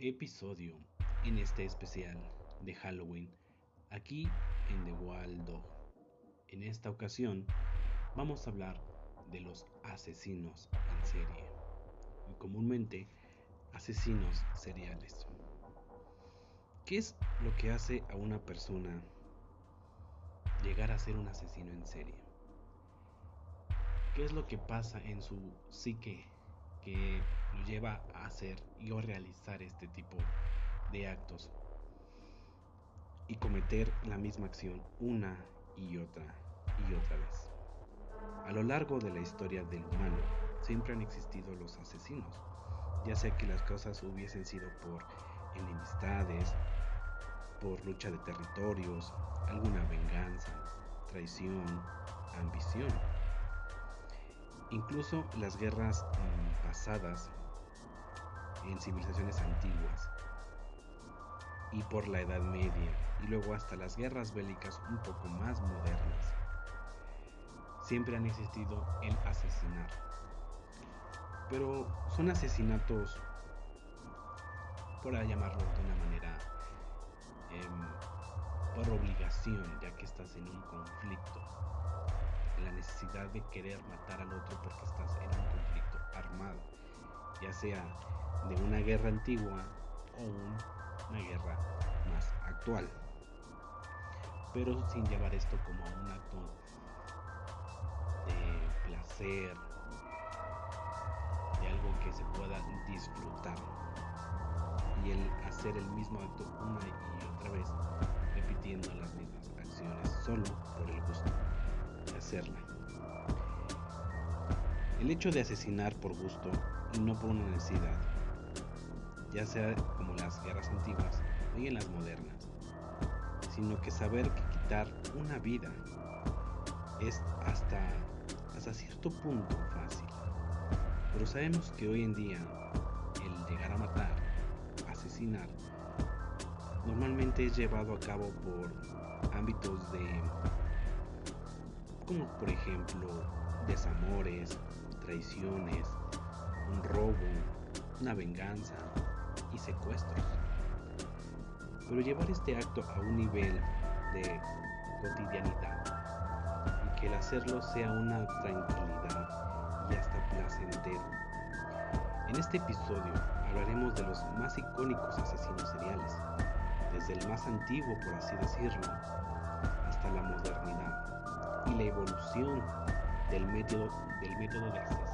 episodio en este especial de Halloween aquí en The Wild Dog. En esta ocasión vamos a hablar de los asesinos en serie y comúnmente asesinos seriales. ¿Qué es lo que hace a una persona llegar a ser un asesino en serie? ¿Qué es lo que pasa en su psique que lo lleva a hacer y a realizar este tipo de actos y cometer la misma acción una y otra y otra vez. A lo largo de la historia del humano siempre han existido los asesinos, ya sea que las causas hubiesen sido por enemistades, por lucha de territorios, alguna venganza, traición, ambición Incluso las guerras mm, pasadas en civilizaciones antiguas y por la Edad Media y luego hasta las guerras bélicas un poco más modernas. Siempre han existido el asesinar. Pero son asesinatos, por llamarlo de una manera, em, por obligación, ya que estás en un conflicto la necesidad de querer matar al otro porque estás en un conflicto armado, ya sea de una guerra antigua o una guerra más actual. Pero sin llevar esto como un acto de placer, de algo que se pueda disfrutar. Y el hacer el mismo acto una y otra vez, repitiendo las mismas acciones solo por el gusto hacerla. El hecho de asesinar por gusto no por una necesidad, ya sea como las guerras antiguas y en las modernas, sino que saber que quitar una vida es hasta, hasta cierto punto fácil. Pero sabemos que hoy en día el llegar a matar, asesinar, normalmente es llevado a cabo por ámbitos de como por ejemplo desamores, traiciones, un robo, una venganza y secuestros. Pero llevar este acto a un nivel de cotidianidad y que el hacerlo sea una tranquilidad y hasta placentero. En este episodio hablaremos de los más icónicos asesinos seriales, desde el más antiguo por así decirlo, hasta la modernidad y la evolución del método, del método de asesinar,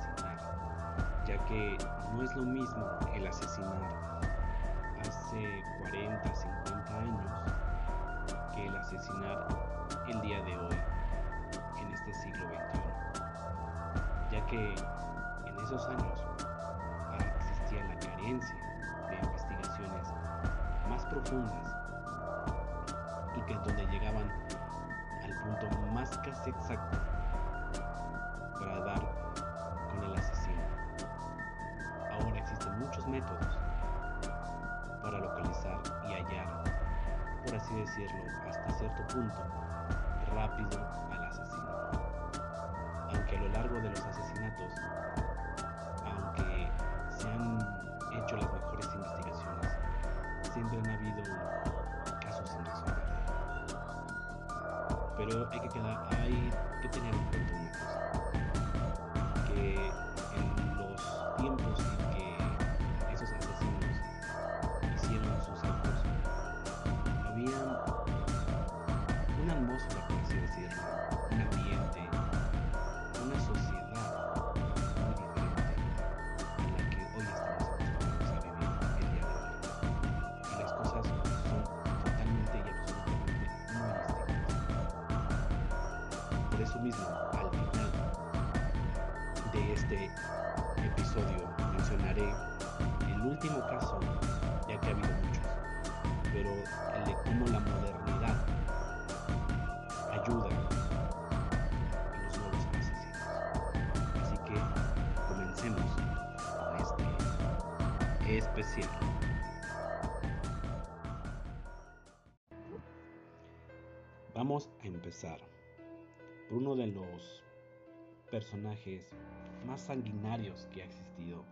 ya que no es lo mismo el asesinar hace 40, 50 años que el asesinar el día de hoy, en este siglo XXI, ya que en esos años existía la carencia de investigaciones más profundas y que donde llegaban punto más casi exacto métodos para localizar y hallar, por así decirlo, hasta cierto punto, rápido al asesino. Aunque a lo largo de los asesinatos, aunque se han hecho las mejores investigaciones, siempre han habido casos sin resolver pero hay que, quedar, hay que tener en cuenta eso mismo, al final de este episodio mencionaré el último caso, ya que ha habido muchos, pero el de cómo la modernidad ayuda a los nuevos asesinos. Así que comencemos con este especial. Vamos a empezar por uno de los personajes más sanguinarios que ha existido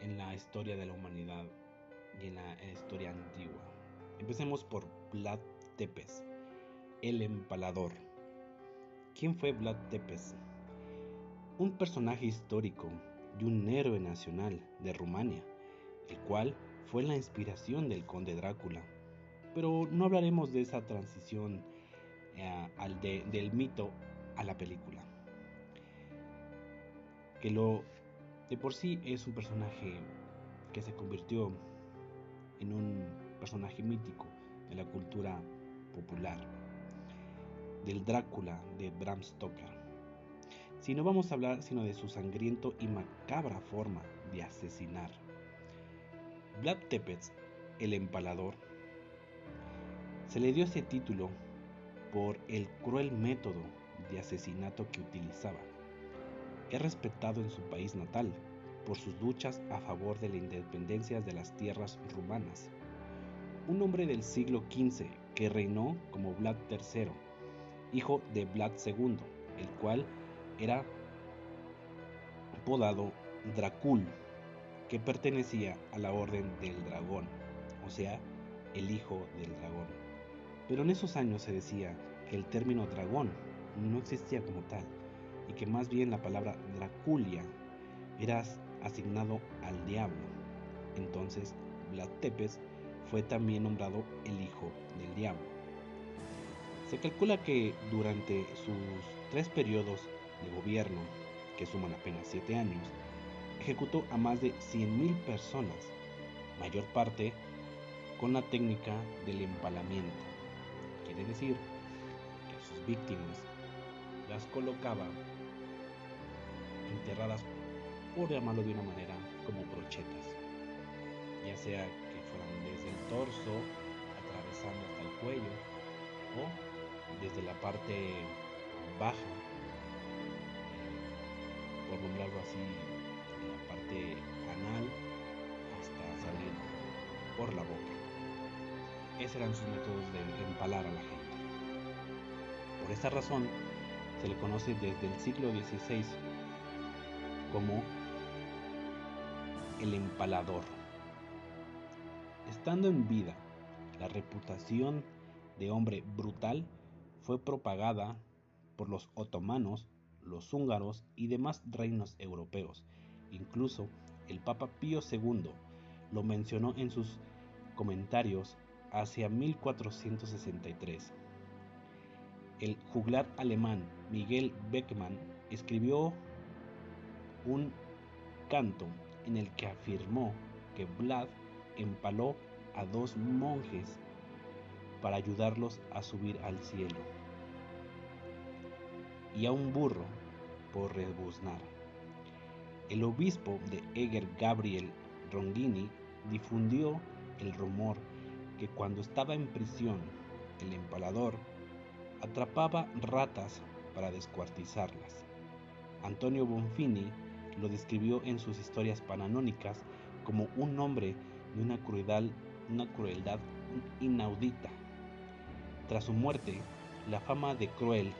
en la historia de la humanidad y en la historia antigua. Empecemos por Vlad Tepes, el empalador. ¿Quién fue Vlad Tepes? Un personaje histórico y un héroe nacional de Rumania, el cual fue la inspiración del conde Drácula. Pero no hablaremos de esa transición eh, al del mito a la película. Que lo de por sí es un personaje que se convirtió en un personaje mítico de la cultura popular, del Drácula de Bram Stoker. Si no vamos a hablar sino de su sangriento y macabra forma de asesinar. Vlad Tepes, el empalador, se le dio ese título por el cruel método de asesinato que utilizaba. Es respetado en su país natal por sus luchas a favor de la independencia de las tierras rumanas. Un hombre del siglo XV que reinó como Vlad III, hijo de Vlad II, el cual era apodado Dracul, que pertenecía a la Orden del Dragón, o sea, el hijo del dragón. Pero en esos años se decía que el término dragón no existía como tal, y que más bien la palabra Draculia era asignado al diablo. Entonces, Vlad Tepes fue también nombrado el hijo del diablo. Se calcula que durante sus tres periodos de gobierno, que suman apenas siete años, ejecutó a más de 100.000 personas, mayor parte con la técnica del empalamiento. Quiere decir que sus víctimas las colocaba enterradas, por llamarlo de una manera, como brochetas, ya sea que fueran desde el torso, atravesando hasta el cuello, o desde la parte baja, por nombrarlo así, la parte anal, hasta salir por la boca. Esos eran sus métodos de empalar a la gente. Por esta razón, se le conoce desde el siglo XVI como el empalador. Estando en vida, la reputación de hombre brutal fue propagada por los otomanos, los húngaros y demás reinos europeos. Incluso el Papa Pío II lo mencionó en sus comentarios hacia 1463. El juglar alemán Miguel Beckmann escribió un canto en el que afirmó que Vlad empaló a dos monjes para ayudarlos a subir al cielo y a un burro por rebuznar. El obispo de Eger Gabriel Rongini difundió el rumor que cuando estaba en prisión el empalador atrapaba ratas para descuartizarlas. Antonio Bonfini lo describió en sus historias pananónicas como un hombre de una crueldad, una crueldad inaudita. Tras su muerte, la fama de cruel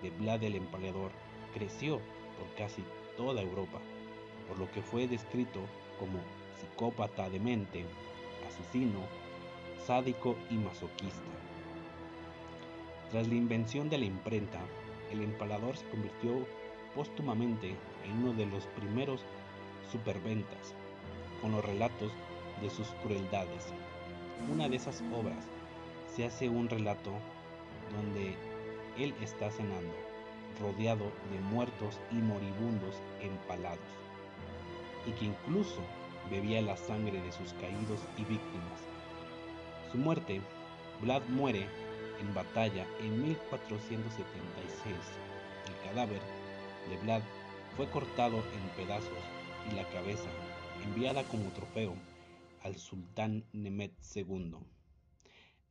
de Vlad el Empalador creció por casi toda Europa, por lo que fue descrito como psicópata demente, asesino, sádico y masoquista. Tras la invención de la imprenta, el empalador se convirtió póstumamente en uno de los primeros superventas, con los relatos de sus crueldades. Una de esas obras se hace un relato donde él está cenando, rodeado de muertos y moribundos empalados, y que incluso bebía la sangre de sus caídos y víctimas. Su muerte, Vlad muere en batalla en 1476. El cadáver de Vlad fue cortado en pedazos y la cabeza enviada como trofeo al sultán Nemet II.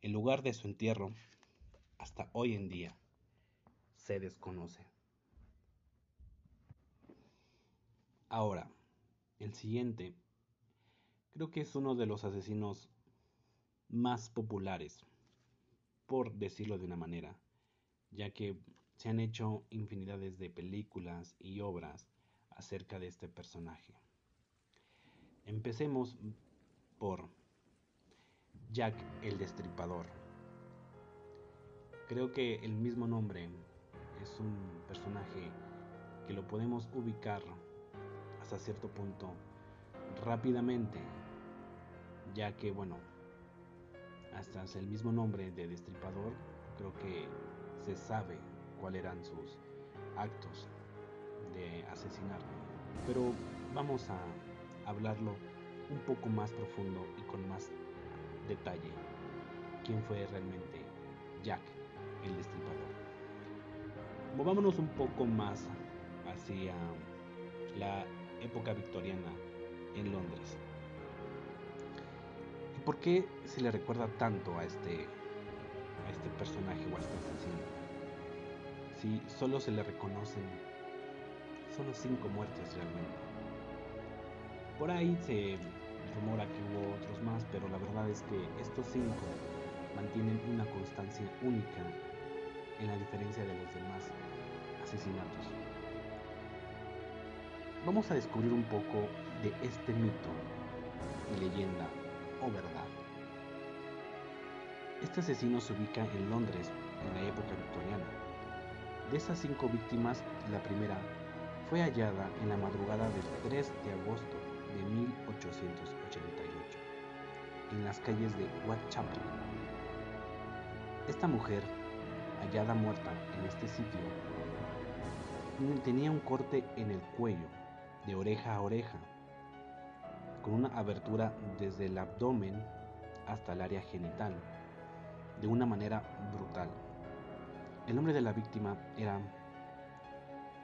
El lugar de su entierro, hasta hoy en día, se desconoce. Ahora, el siguiente, creo que es uno de los asesinos más populares, por decirlo de una manera, ya que se han hecho infinidades de películas y obras acerca de este personaje. Empecemos por Jack el Destripador. Creo que el mismo nombre es un personaje que lo podemos ubicar hasta cierto punto rápidamente, ya que bueno, hasta el mismo nombre de Destripador, creo que se sabe cuáles eran sus actos de asesinar. Pero vamos a hablarlo un poco más profundo y con más detalle. ¿Quién fue realmente Jack? el destripador. Movámonos un poco más hacia la época victoriana en Londres. ¿Y por qué se le recuerda tanto a este, a este personaje o a este asesino? Si solo se le reconocen solo cinco muertes realmente. Por ahí se rumora que hubo otros más, pero la verdad es que estos cinco mantienen una constancia única en la diferencia de los demás asesinatos. Vamos a descubrir un poco de este mito y leyenda o verdad. Este asesino se ubica en Londres en la época victoriana. De esas cinco víctimas, la primera fue hallada en la madrugada del 3 de agosto de 1888 en las calles de Whitechapel. Esta mujer hallada muerta en este sitio, tenía un corte en el cuello, de oreja a oreja, con una abertura desde el abdomen hasta el área genital, de una manera brutal. El nombre de la víctima era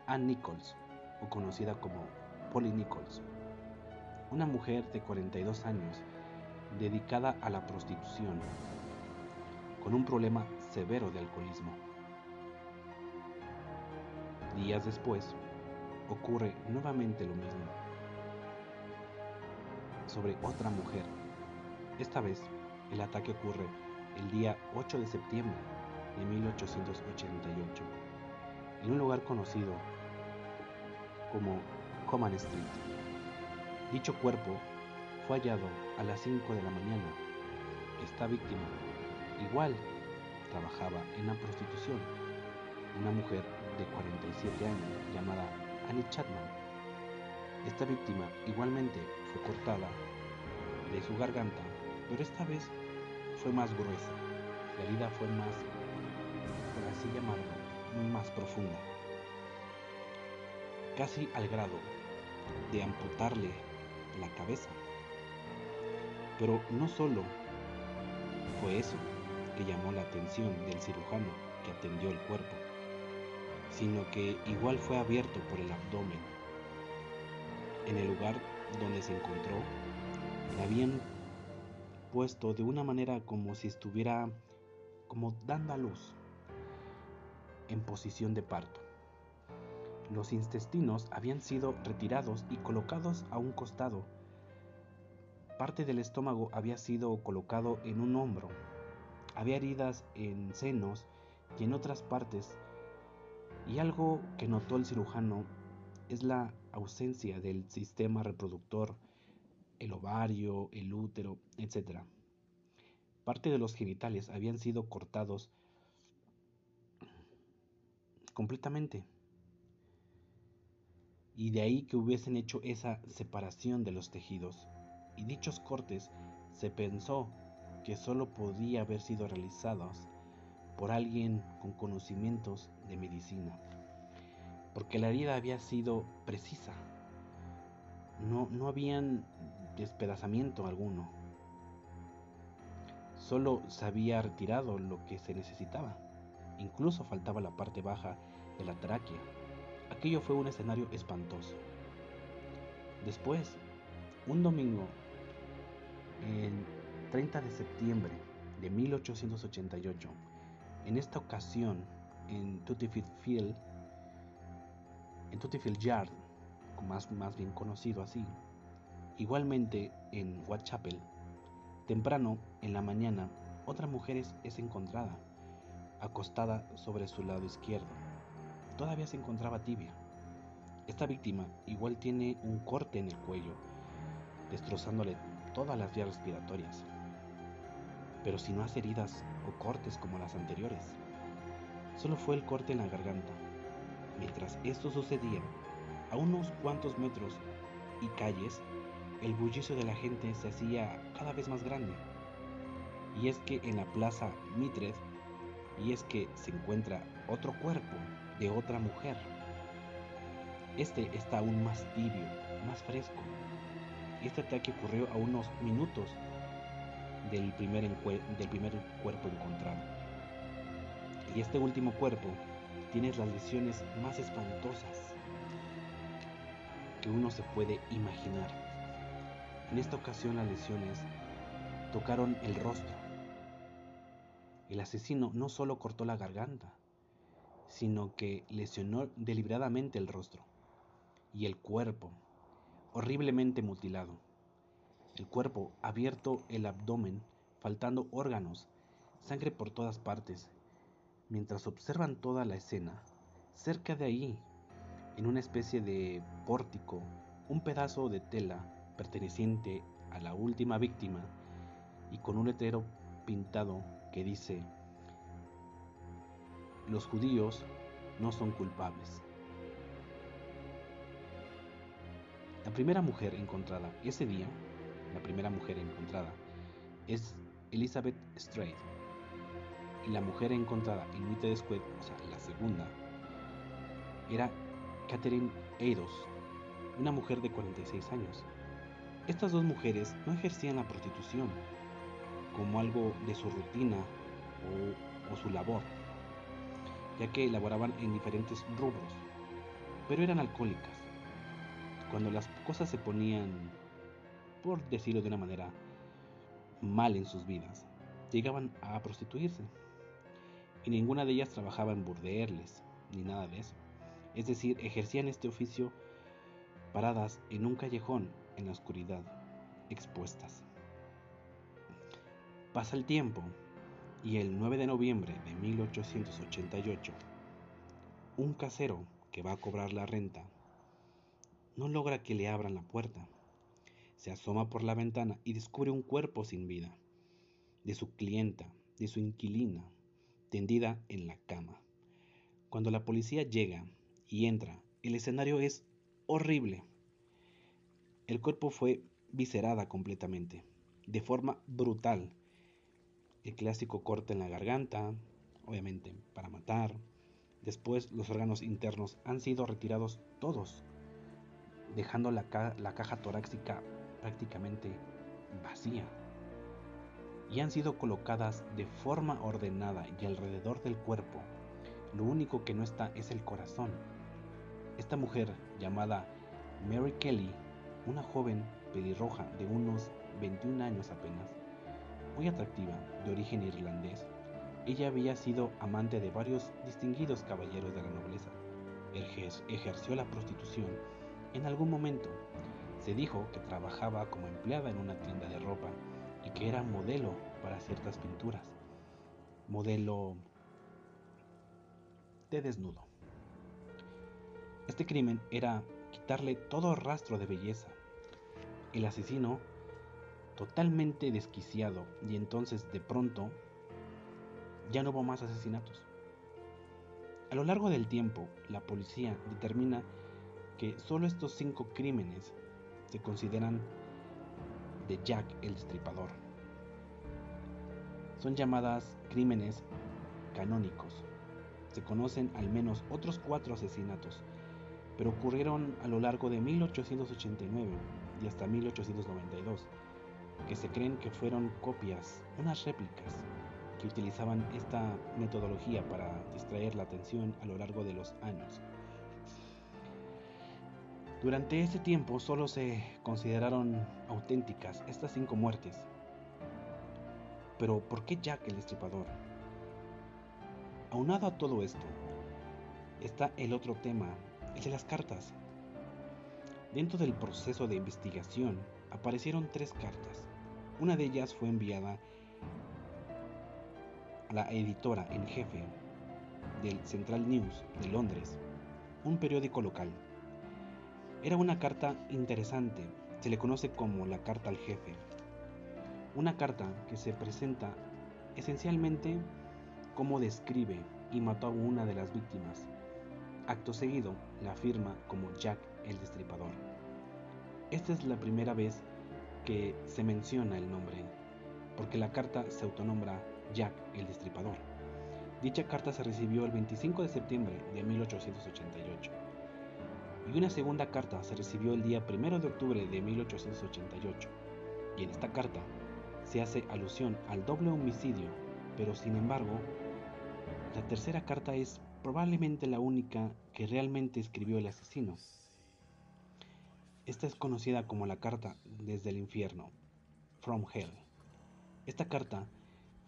Ann Nichols, o conocida como Polly Nichols, una mujer de 42 años dedicada a la prostitución con un problema severo de alcoholismo. Días después, ocurre nuevamente lo mismo sobre otra mujer. Esta vez, el ataque ocurre el día 8 de septiembre de 1888 en un lugar conocido como Coman Street. Dicho cuerpo fue hallado a las 5 de la mañana. Esta víctima Igual trabajaba en la prostitución, una mujer de 47 años llamada Annie Chapman. Esta víctima igualmente fue cortada de su garganta, pero esta vez fue más gruesa. La herida fue más, por así llamarlo, más profunda. Casi al grado de amputarle la cabeza. Pero no solo fue eso, que llamó la atención del cirujano que atendió el cuerpo, sino que igual fue abierto por el abdomen. En el lugar donde se encontró, le habían de una manera como si estuviera como dando a luz, en posición de parto. Los intestinos habían sido retirados y colocados a un costado. Parte del estómago había sido colocado en un hombro había heridas en senos y en otras partes, y algo que notó el cirujano es la ausencia del sistema reproductor, el ovario, el útero, etc. Parte de los genitales habían sido cortados completamente. Y de ahí que hubiesen hecho esa separación de los tejidos. Y dichos cortes se pensó que solo podía haber sido realizados por alguien con conocimientos de medicina, porque la herida había sido precisa. No, no habían despedazamiento alguno. Solo se había retirado lo que se necesitaba. Incluso faltaba la parte baja de la tráquea. Aquello fue un escenario espantoso. Después, un domingo, en 30 de septiembre de 1888. En esta ocasión, en Tuttifield Field, en Tuttifield Yard, más, más bien conocido así, igualmente en Whitechapel, temprano en la mañana, otra mujer es encontrada, acostada sobre su lado izquierdo. Todavía se encontraba tibia. Esta víctima igual tiene un corte en el cuello destrozándole todas las vías respiratorias. Pero si no hace heridas o cortes como las anteriores. Solo fue el corte en la garganta. Mientras esto sucedía, a unos cuantos metros y calles, el bullicio de la gente se hacía cada vez más grande. Y es que en la plaza Mitred, y es que se encuentra otro cuerpo de otra mujer. Este está aún más tibio, más fresco. Este ataque ocurrió a unos minutos del primer, del primer cuerpo encontrado. Y este último cuerpo tiene las lesiones más espantosas que uno se puede imaginar. En esta ocasión las lesiones tocaron el rostro. El asesino no solo cortó la garganta, sino que lesionó deliberadamente el rostro y el cuerpo, horriblemente mutilado. El cuerpo abierto, el abdomen, faltando órganos, sangre por todas partes. Mientras observan toda la escena, cerca de ahí, en una especie de pórtico, un pedazo de tela perteneciente a la última víctima y con un letrero pintado que dice, los judíos no son culpables. La primera mujer encontrada ese día, la primera mujer encontrada, es Elizabeth Strait. Y la mujer encontrada en Witte Square, o sea, la segunda, era Catherine Eidos, una mujer de 46 años. Estas dos mujeres no ejercían la prostitución como algo de su rutina o, su labor, ya que elaboraban en diferentes rubros, pero eran alcohólicas cuando las cosas se ponían, por decirlo de una manera, mal en sus vidas, llegaban a prostituirse. Y ninguna de ellas trabajaba en burdeles, ni nada de eso. Es decir, ejercían este oficio paradas en un callejón en la oscuridad, expuestas. Pasa el tiempo y el 9 de noviembre de 1888, un casero que va a cobrar la renta no logra que le abran la puerta. Se asoma por la ventana y descubre un cuerpo sin vida, de su clienta, de su inquilina, tendida en la cama. Cuando la policía llega y entra, el escenario es horrible. El cuerpo fue viscerada completamente, de forma brutal. El clásico corte en la garganta, obviamente para matar. Después los órganos internos han sido retirados todos dejando la, caja torácica prácticamente vacía. Y han sido colocadas de forma ordenada y alrededor del cuerpo. Lo único que no está es el corazón. Esta mujer, llamada Mary Kelly, una joven pelirroja de unos 21 años apenas, muy atractiva, de origen irlandés, ella había sido amante de varios distinguidos caballeros de la nobleza. Ejerció la prostitución en algún momento se dijo que trabajaba como empleada en una tienda de ropa y que era modelo para ciertas pinturas. Modelo de desnudo. Este crimen era quitarle todo rastro de belleza. El asesino, totalmente desquiciado, y entonces de pronto ya no hubo más asesinatos. A lo largo del tiempo, la policía determina que solo estos cinco crímenes se consideran de Jack el Destripador. Son llamadas crímenes canónicos. Se conocen al menos otros cuatro asesinatos, pero ocurrieron a lo largo de 1889 y hasta 1892, que se creen que fueron copias, unas réplicas, que utilizaban esta metodología para distraer la atención a lo largo de los años. Durante ese tiempo solo se consideraron auténticas estas cinco muertes. Pero ¿por qué Jack el Destripador? Aunado a todo esto, está el otro tema, el de las cartas. Dentro del proceso de investigación aparecieron tres cartas. Una de ellas fue enviada a la editora en jefe del Central News de Londres, un periódico local. Era una carta interesante, se le conoce como la carta al jefe. Una carta que se presenta esencialmente como describe y mató a una de las víctimas. Acto seguido, la firma como Jack el Destripador. Esta es la primera vez que se menciona el nombre, porque la carta se autonombra Jack el Destripador. Dicha carta se recibió el 25 de septiembre de 1888 y una segunda carta se recibió el día 1 de octubre de 1888. Y en esta carta se hace alusión al doble homicidio, pero sin embargo, la tercera carta es probablemente la única que realmente escribió el asesino. Esta es conocida como la carta desde el infierno, From Hell. Esta carta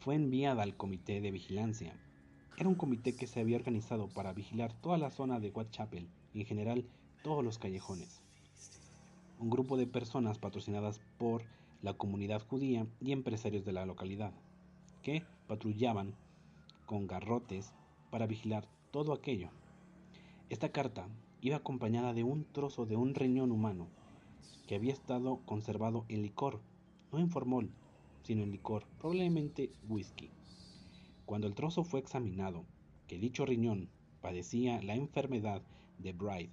fue enviada al comité de vigilancia. Era un comité que se había organizado para vigilar toda la zona de Whitechapel y en general todos los callejones. Un grupo de personas patrocinadas por la comunidad judía y empresarios de la localidad, que patrullaban con garrotes para vigilar todo aquello. Esta carta iba acompañada de un trozo de un riñón humano que había estado conservado en licor, no en formol, sino en licor, probablemente whisky. Cuando el trozo fue examinado, que dicho riñón padecía la enfermedad de Bride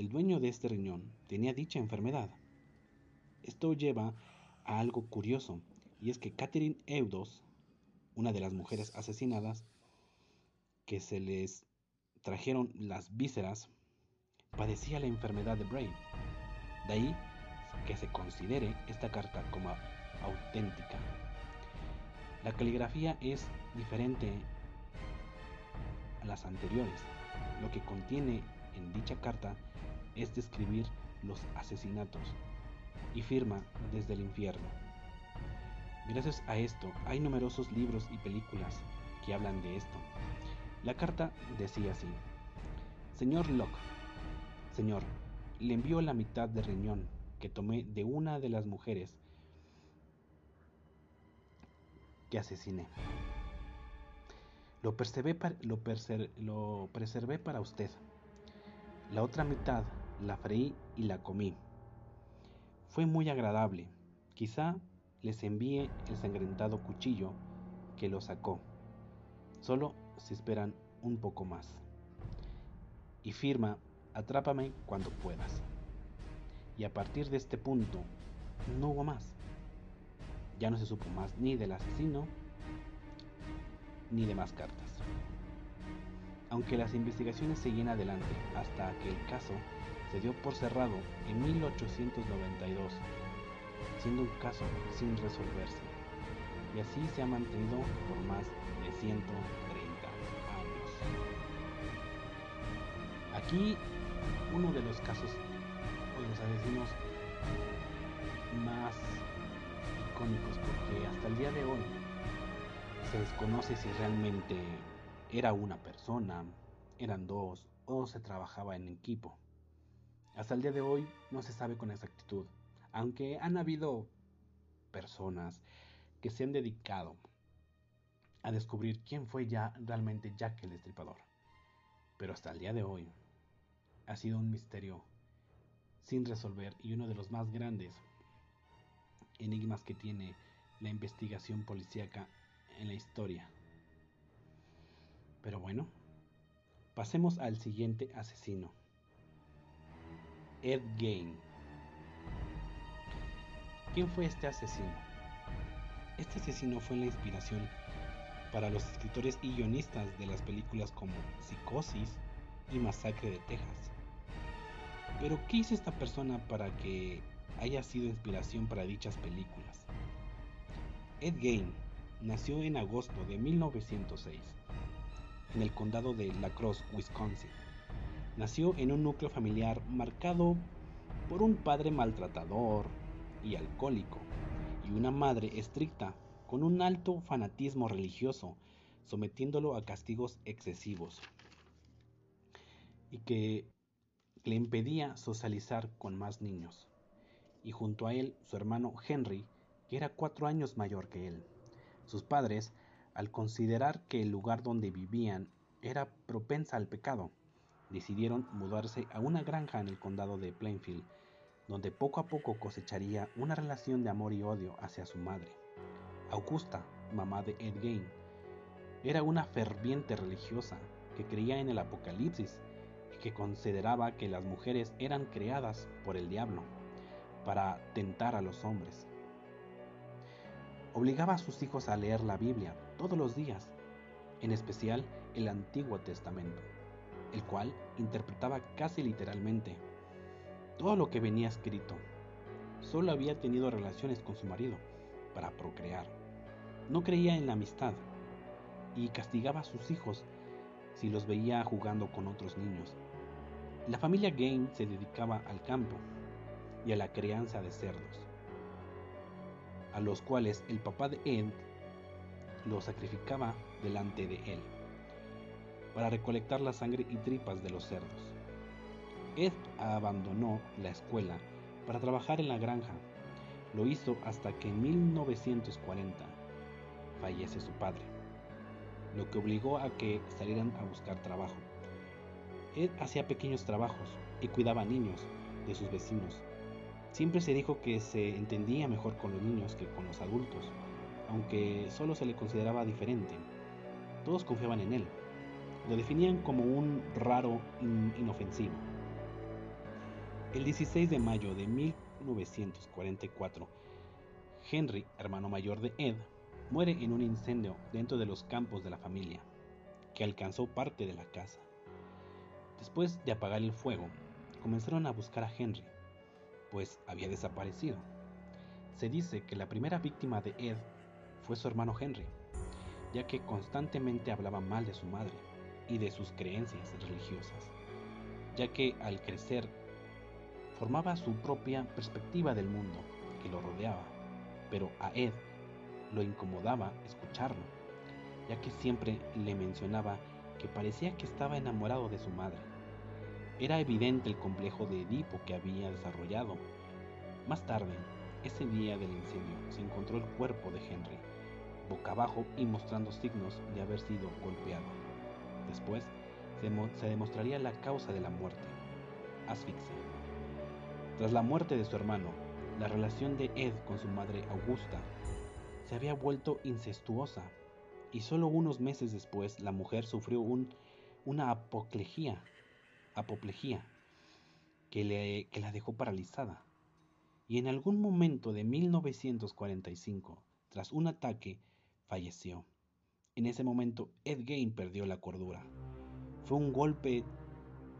el dueño de este riñón tenía dicha enfermedad. Esto lleva a algo curioso, y es que Catherine Eudos, una de las mujeres asesinadas, que se les trajeron las vísceras, padecía la enfermedad de Brain. De ahí que se considere esta carta como auténtica. La caligrafía es diferente a las anteriores. Lo que contiene en dicha carta es describir los asesinatos y firma desde el infierno. Gracias a esto hay numerosos libros y películas que hablan de esto. La carta decía así, Señor Locke, Señor, le envío la mitad de riñón que tomé de una de las mujeres que asesiné. Lo, lo, lo preservé para usted. La otra mitad la freí y la comí. Fue muy agradable. Quizá les envíe el sangrentado cuchillo que lo sacó. Solo si esperan un poco más. Y firma, atrápame cuando puedas. Y a partir de este punto, no hubo más. Ya no se supo más ni del asesino, ni de más cartas. Aunque las investigaciones seguían adelante hasta que el caso se dio por cerrado en 1892, siendo un caso sin resolverse, y así se ha mantenido por más de 130 años. Aquí uno de los casos o los asesinos más icónicos porque hasta el día de hoy se desconoce si realmente era una persona, eran dos o se trabajaba en equipo. Hasta el día de hoy no se sabe con exactitud, aunque han habido personas que se han dedicado a descubrir quién fue ya realmente Jack el Destripador. Pero hasta el día de hoy ha sido un misterio sin resolver y uno de los más grandes enigmas que tiene la investigación policíaca en la historia. Pero bueno, pasemos al siguiente asesino. Ed Gein. ¿Quién fue este asesino? Este asesino fue la inspiración para los escritores y guionistas de las películas como Psicosis y Masacre de Texas. Pero, ¿qué hizo esta persona para que haya sido inspiración para dichas películas? Ed Gein nació en agosto de 1906 en el condado de La Crosse, Wisconsin. Nació en un núcleo familiar marcado por un padre maltratador y alcohólico y una madre estricta con un alto fanatismo religioso, sometiéndolo a castigos excesivos y que le impedía socializar con más niños. Y junto a él su hermano Henry, que era cuatro años mayor que él. Sus padres, al considerar que el lugar donde vivían era propensa al pecado, decidieron mudarse a una granja en el condado de Plainfield, donde poco a poco cosecharía una relación de amor y odio hacia su madre. Augusta, mamá de Ed Gein, era una ferviente religiosa que creía en el apocalipsis que consideraba que las mujeres eran creadas por el diablo para tentar a los hombres. Obligaba a sus hijos a leer la Biblia todos los días, en especial el Antiguo Testamento, el cual interpretaba casi literalmente todo lo que venía escrito. Solo había tenido relaciones con su marido para procrear. No creía en la amistad y castigaba a sus hijos si los veía jugando con otros niños. La familia Gain se dedicaba al campo y a la crianza de cerdos, a los cuales el papá de Ed los sacrificaba delante de él para recolectar la sangre y tripas de los cerdos. Ed abandonó la escuela para trabajar en la granja. Lo hizo hasta que en 1940 fallece su padre, lo que obligó a que salieran a buscar trabajo. Ed hacía pequeños trabajos y cuidaba a niños de sus vecinos. Siempre se dijo que se entendía mejor con los niños que con los adultos, aunque solo se le consideraba diferente. Todos confiaban en él. Lo definían como un raro inofensivo. El 16 de mayo de 1944, Henry, hermano mayor de Ed, muere en un incendio dentro de los campos de la familia, que alcanzó parte de la casa. Después de apagar el fuego, comenzaron a buscar a Henry, pues había desaparecido. Se dice que la primera víctima de Ed fue su hermano Henry, ya que constantemente hablaba mal de su madre y de sus creencias religiosas, ya que al crecer formaba su propia perspectiva del mundo que lo rodeaba, pero a Ed lo incomodaba escucharlo, ya que siempre le mencionaba que parecía que estaba enamorado de su madre. Era evidente el complejo de Edipo que había desarrollado. Más tarde, ese día del incendio, se encontró el cuerpo de Henry, boca abajo y mostrando signos de haber sido golpeado. Después, se, demostraría la causa de la muerte, asfixia. Tras la muerte de su hermano, la relación de Ed con su madre Augusta se había vuelto incestuosa y solo unos meses después la mujer sufrió una apoplejía, apoplejía que, la dejó paralizada. Y en algún momento de 1945, tras un ataque, falleció. En ese momento, Ed Gain perdió la cordura. Fue un golpe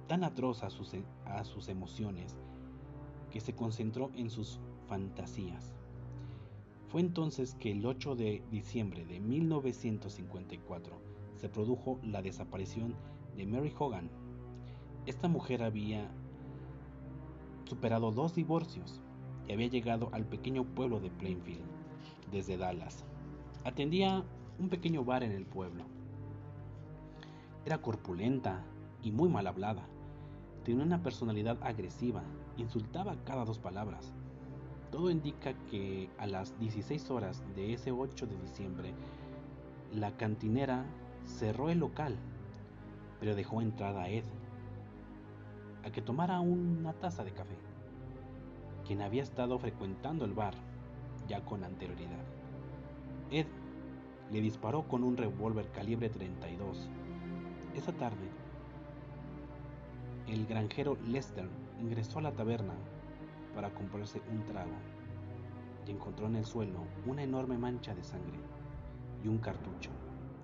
tan atroz sus, a sus emociones que se concentró en sus fantasías. Fue entonces que el 8 de diciembre de 1954 se produjo la desaparición de Mary Hogan. Esta mujer había superado dos divorcios y había llegado al pequeño pueblo de Plainfield desde Dallas. Atendía un pequeño bar en el pueblo. Era corpulenta y muy mal hablada. Tenía una personalidad agresiva insultaba cada dos palabras. Todo indica que a las 16 horas de ese 8 de diciembre, la cantinera cerró el local, pero dejó entrada a Ed a que tomara una taza de café, quien había estado frecuentando el bar ya con anterioridad. Ed le disparó con un revólver calibre 32. Esa tarde, el granjero Lester ingresó a la taberna para comprarse un trago y encontró en el suelo una enorme mancha de sangre y un cartucho.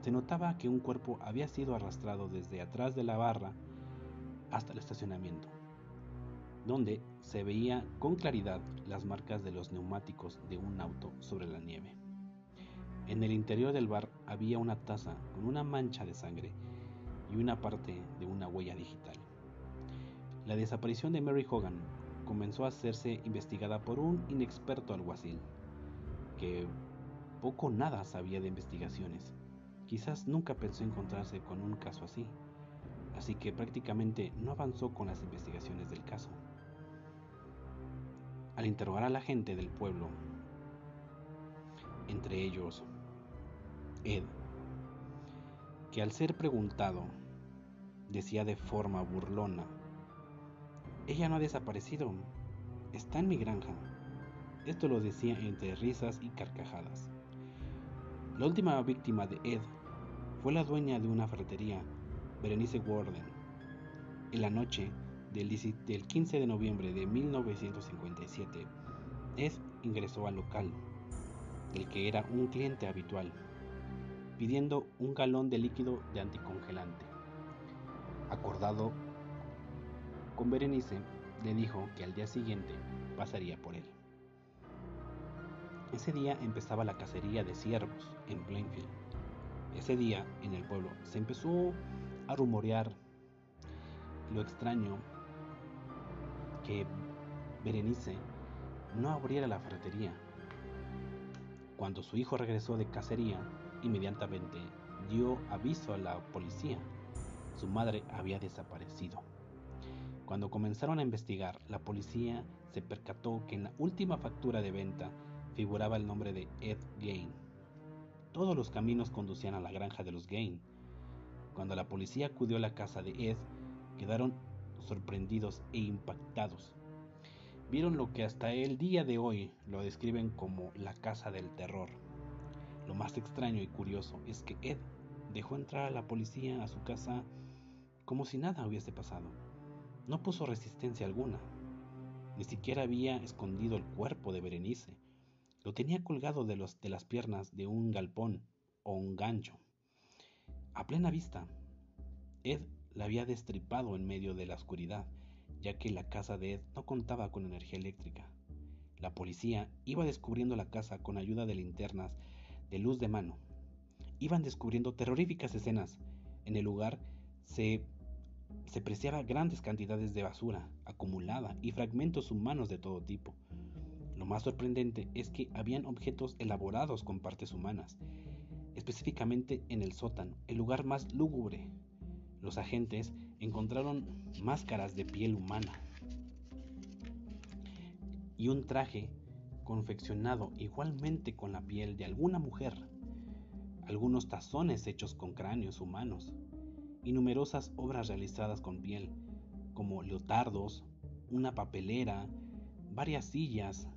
Se notaba que un cuerpo había sido arrastrado desde atrás de la barra hasta el estacionamiento, donde se veía con claridad las marcas de los neumáticos de un auto sobre la nieve. En el interior del bar había una taza con una mancha de sangre y una parte de una huella digital. La desaparición de Mary Hogan comenzó a hacerse investigada por un inexperto alguacil, que poco o nada sabía de investigaciones. Quizás nunca pensó encontrarse con un caso así, así que prácticamente no avanzó con las investigaciones del caso. Al interrogar a la gente del pueblo, entre ellos Ed, que al ser preguntado decía de forma burlona ella no ha desaparecido. está en mi granja. Esto lo decía entre risas y carcajadas. La última víctima de Ed fue la dueña de una ferretería, Berenice Warden. En la noche del 15 de noviembre de 1957, Ed ingresó al local, del que era un cliente habitual, pidiendo un galón de líquido de anticongelante. Acordado con Berenice, le dijo que al día siguiente pasaría por él. Ese día empezaba la cacería de ciervos en Plainfield. Ese día, en el pueblo, se empezó a rumorear lo extraño que Berenice no abriera la ferretería. Cuando su hijo regresó de cacería, inmediatamente dio aviso a la policía. Su madre había desaparecido. Cuando comenzaron a investigar, la policía se percató que en la última factura de venta figuraba el nombre de Ed Gain. Todos los caminos conducían a la granja de los Gain. Cuando la policía acudió a la casa de Ed, quedaron sorprendidos e impactados. Vieron lo que hasta el día de hoy lo describen como la casa del terror. Lo más extraño y curioso es que Ed dejó entrar a la policía a su casa como si nada hubiese pasado. No puso resistencia alguna. Ni siquiera había escondido el cuerpo de Berenice. Lo tenía colgado de, de las piernas de un galpón o un gancho. A plena vista, Ed la había destripado en medio de la oscuridad, ya que la casa de Ed no contaba con energía eléctrica. La policía iba descubriendo la casa con ayuda de linternas de luz de mano. Iban descubriendo terroríficas escenas. En el lugar se preciaba grandes cantidades de basura acumulada y fragmentos humanos de todo tipo. Lo más sorprendente es que habían objetos elaborados con partes humanas, específicamente en el sótano, el lugar más lúgubre. Los agentes encontraron máscaras de piel humana y un traje confeccionado igualmente con la piel de alguna mujer, algunos tazones hechos con cráneos humanos, y numerosas obras realizadas con piel, como leotardos, una papelera, varias sillas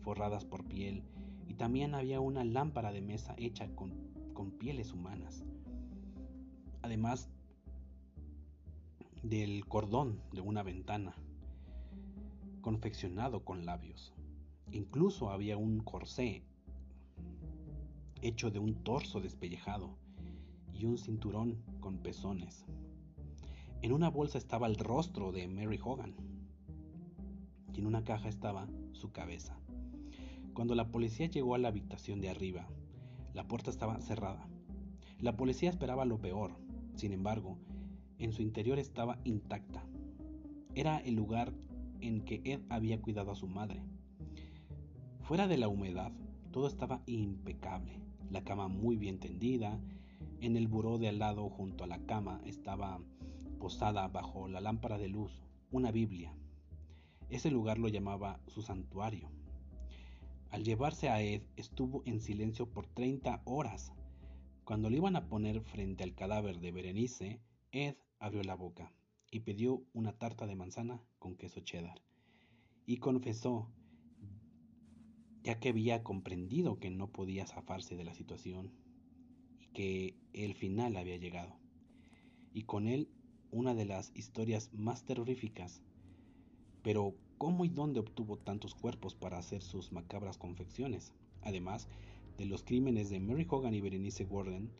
forradas por piel y también había una lámpara de mesa hecha con, con pieles humanas. Además del cordón de una ventana, confeccionado con labios. Incluso había un corsé hecho de un torso despellejado y un cinturón con pezones. En una bolsa estaba el rostro de Mary Hogan y en una caja estaba su cabeza. Cuando la policía llegó a la habitación de arriba, la puerta estaba cerrada. La policía esperaba lo peor, sin embargo, en su interior estaba intacta. Era el lugar en que Ed había cuidado a su madre. Fuera de la humedad, todo estaba impecable. La cama muy bien tendida, en el buró de al lado, junto a la cama, estaba posada bajo la lámpara de luz una Biblia. Ese lugar lo llamaba su santuario. Al llevarse a Ed, estuvo en silencio por 30 horas. Cuando le iban a poner frente al cadáver de Berenice, Ed abrió la boca y pidió una tarta de manzana con queso cheddar. Y confesó, ya que había comprendido que no podía zafarse de la situación que el final había llegado, y con él una de las historias más terroríficas. Pero, ¿cómo y dónde obtuvo tantos cuerpos para hacer sus macabras confecciones? Además de los crímenes de Mary Hogan y Berenice Warden,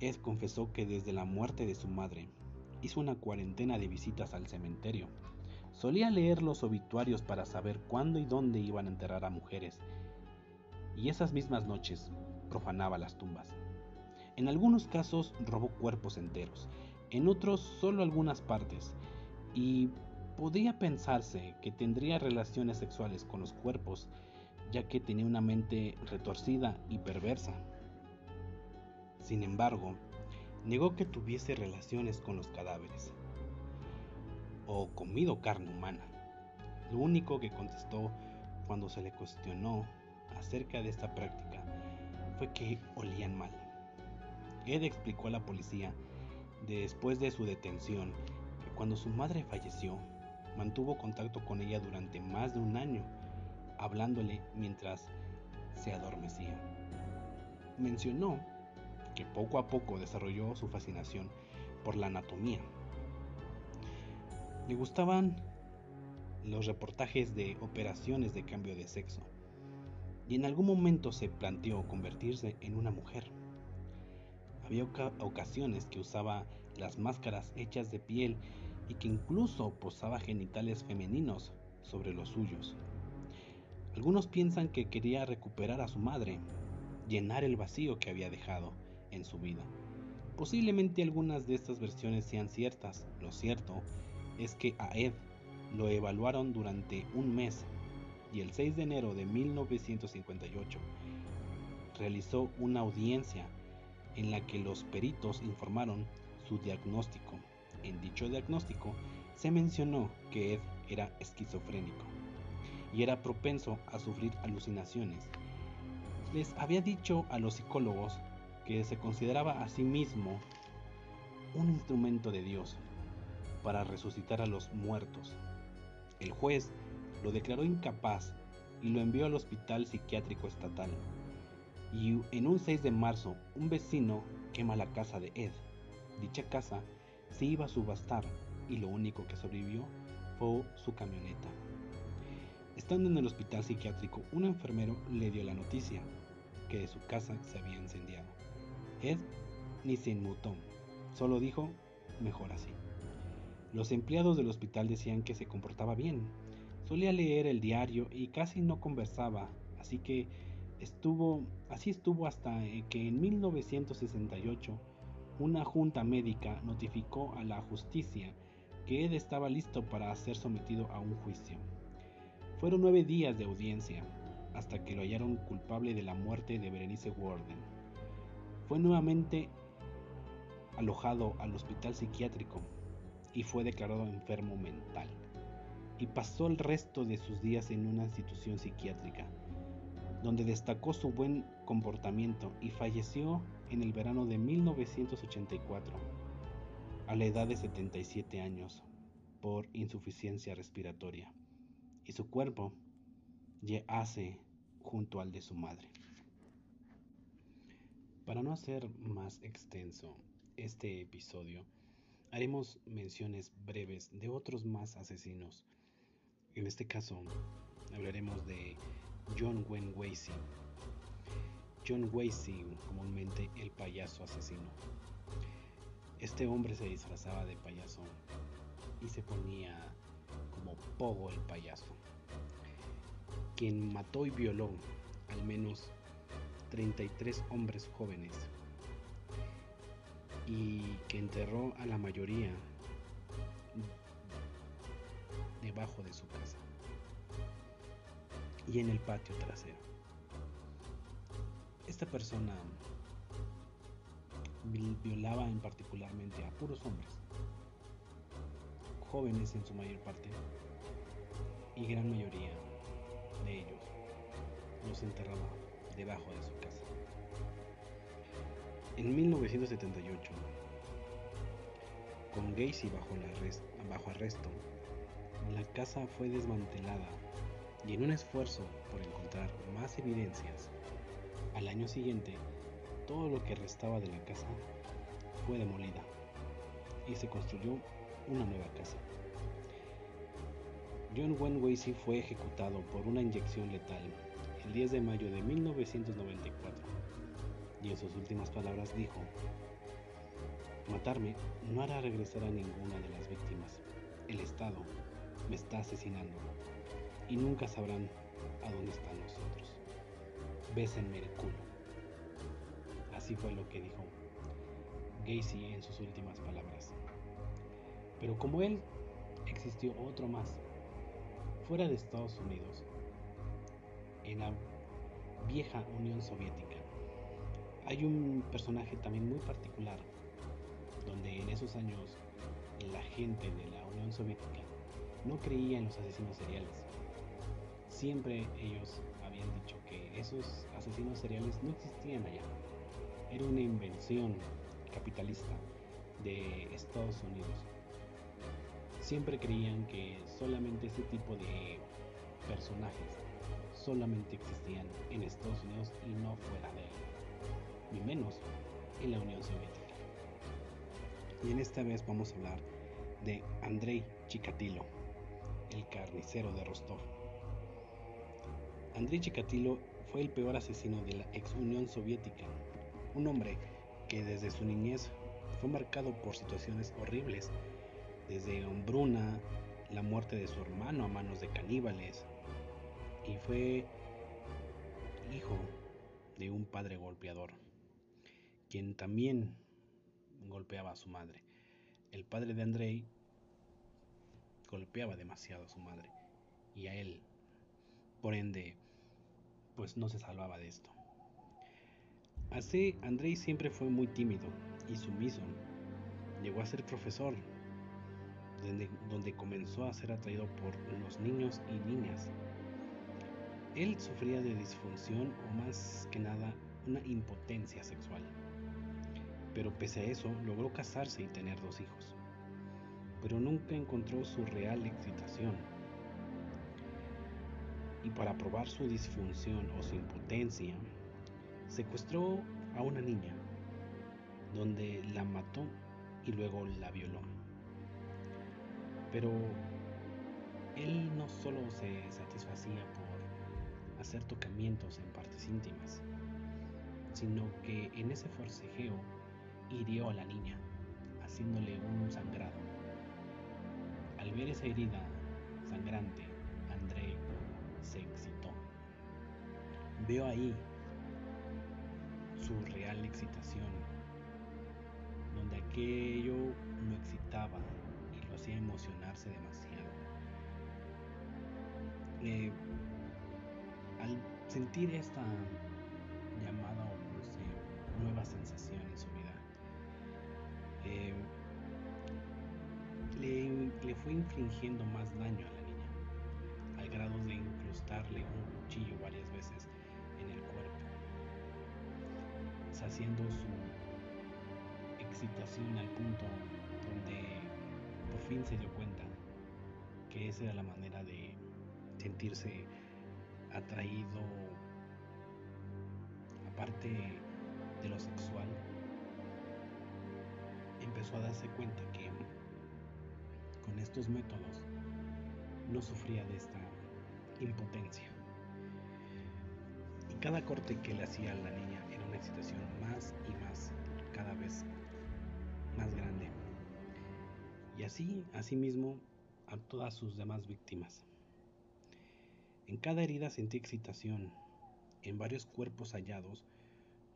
Ed confesó que desde la muerte de su madre hizo una cuarentena de visitas al cementerio. Solía leer los obituarios para saber cuándo y dónde iban a enterrar a mujeres, y esas mismas noches profanaba las tumbas. En algunos casos robó cuerpos enteros, en otros solo algunas partes, y podría pensarse que tendría relaciones sexuales con los cuerpos, ya que tenía una mente retorcida y perversa. Sin embargo, negó que tuviese relaciones con los cadáveres o comido carne humana. Lo único que contestó cuando se le cuestionó acerca de esta práctica fue que olían mal. Ed explicó a la policía después de su detención que cuando su madre falleció, mantuvo contacto con ella durante más de un año, hablándole mientras se adormecía. Mencionó que poco a poco desarrolló su fascinación por la anatomía. Le gustaban los reportajes de operaciones de cambio de sexo y en algún momento se planteó convertirse en una mujer. Había ocasiones que usaba las máscaras hechas de piel y que incluso posaba genitales femeninos sobre los suyos. Algunos piensan que quería recuperar a su madre, llenar el vacío que había dejado en su vida. Posiblemente algunas de estas versiones sean ciertas. Lo cierto es que a Ed lo evaluaron durante un mes y el 6 de enero de 1958 realizó una audiencia en la que los peritos informaron su diagnóstico. En dicho diagnóstico se mencionó que Ed era esquizofrénico y era propenso a sufrir alucinaciones. Les había dicho a los psicólogos que se consideraba a sí mismo un instrumento de Dios para resucitar a los muertos. El juez lo declaró incapaz y lo envió al hospital psiquiátrico estatal. Y en un 6 de marzo, un vecino quema la casa de Ed. Dicha casa se iba a subastar y lo único que sobrevivió fue su camioneta. Estando en el hospital psiquiátrico, un enfermero le dio la noticia que su casa se había incendiado. Ed ni se inmutó, solo dijo, mejor así. Los empleados del hospital decían que se comportaba bien, solía leer el diario y casi no conversaba, así que estuvo, así estuvo hasta que en 1968 una junta médica notificó a la justicia que Ed estaba listo para ser sometido a un juicio. Fueron nueve días de audiencia hasta que lo hallaron culpable de la muerte de Berenice Warden. Fue nuevamente alojado al hospital psiquiátrico y fue declarado enfermo mental. Y pasó el resto de sus días en una institución psiquiátrica, donde destacó su buen comportamiento y falleció en el verano de 1984, a la edad de 77 años, por insuficiencia respiratoria. Y su cuerpo yace junto al de su madre. Para no hacer más extenso este episodio, haremos menciones breves de otros más asesinos. En este caso, hablaremos de John Wayne Gacy. John Gacy, comúnmente el payaso asesino. Este hombre se disfrazaba de payaso y se ponía como Pogo el payaso, quien mató y violó al menos 33 hombres jóvenes y que enterró a la mayoría debajo de su casa y en el patio trasero. Esta persona violaba en particularmente a puros hombres, jóvenes en su mayor parte, y gran mayoría de ellos los enterraba debajo de su casa. En 1978, con Gacy bajo, bajo arresto, la casa fue desmantelada y en un esfuerzo por encontrar más evidencias, al año siguiente todo lo que restaba de la casa fue demolida y se construyó una nueva casa. John Wayne Gacy fue ejecutado por una inyección letal el 10 de mayo de 1994 y en sus últimas palabras dijo, matarme no hará regresar a ninguna de las víctimas. El Estado me está asesinando y nunca sabrán a dónde están nosotros. Bésenme el culo. Así fue lo que dijo Gacy en sus últimas palabras. Pero como él, existió otro más, fuera de Estados Unidos, en la vieja Unión Soviética hay un personaje también muy particular, donde en esos años la gente de la Unión Soviética no creía en los asesinos seriales. Siempre ellos habían dicho que esos asesinos seriales no existían allá. Era una invención capitalista de Estados Unidos. siempre creían que solamente ese tipo de personajes solamente existían en Estados Unidos y no fuera de él, ni menos en la Unión Soviética. Y en esta vez vamos a hablar de Andrei Chikatilo, el carnicero de Rostov. Andrei Chikatilo fue el peor asesino de la ex Unión Soviética, un hombre que desde su niñez fue marcado por situaciones horribles, desde hambruna, la muerte de su hermano a manos de caníbales, y fue hijo de un padre golpeador, quien también golpeaba a su madre. El padre de Andrei golpeaba demasiado a su madre y a él, por ende, pues no se salvaba de esto. Así, Andrei siempre fue muy tímido y sumiso. Llegó a ser profesor, donde, donde comenzó a ser atraído por los niños y niñas. Él sufría de disfunción o más que nada una impotencia sexual. Pero pese a eso, logró casarse y tener dos hijos. Pero nunca encontró su real excitación. Y para probar su disfunción o su impotencia, secuestró a una niña, donde la mató y luego la violó. Pero él no solo se satisfacía por hacer tocamientos en partes íntimas, sino que en ese forcejeo hirió a la niña, haciéndole un sangrado. Al ver esa herida sangrante, se excitó. Veo ahí su real excitación, donde aquello lo excitaba y lo hacía emocionarse demasiado. Eh, al sentir esta llamada o nueva sensación en su vida, eh, le, le fue infligiendo más daño a incrustarle un cuchillo varias veces en el cuerpo saciando su excitación al punto donde por fin se dio cuenta que esa era la manera de sentirse atraído aparte de lo sexual empezó a darse cuenta que con estos métodos no sufría de esta impotencia y cada corte que le hacía a la niña era una excitación más y más, cada vez más grande. Y así, asimismo, a todas sus demás víctimas. En cada herida sentí excitación. En varios cuerpos hallados,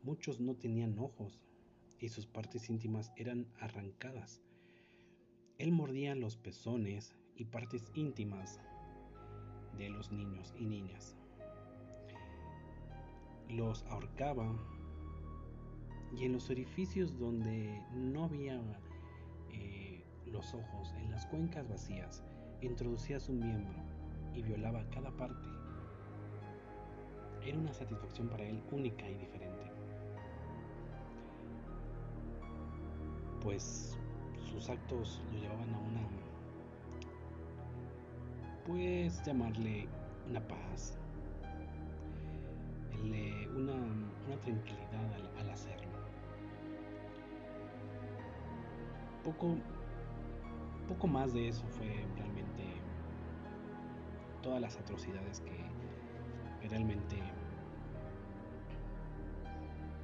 muchos no tenían ojos y sus partes íntimas eran arrancadas. Él mordía los pezones y partes íntimas de los niños y niñas los ahorcaba y en los orificios donde no había eh, los ojos, en las cuencas vacías, introducía su miembro y violaba cada parte. Era una satisfacción para él única y diferente. Pues sus actos lo llevaban a una, pues llamarle una paz, una, una tranquilidad al, hacerlo. Poco, poco más de eso fue realmente todas las atrocidades que, realmente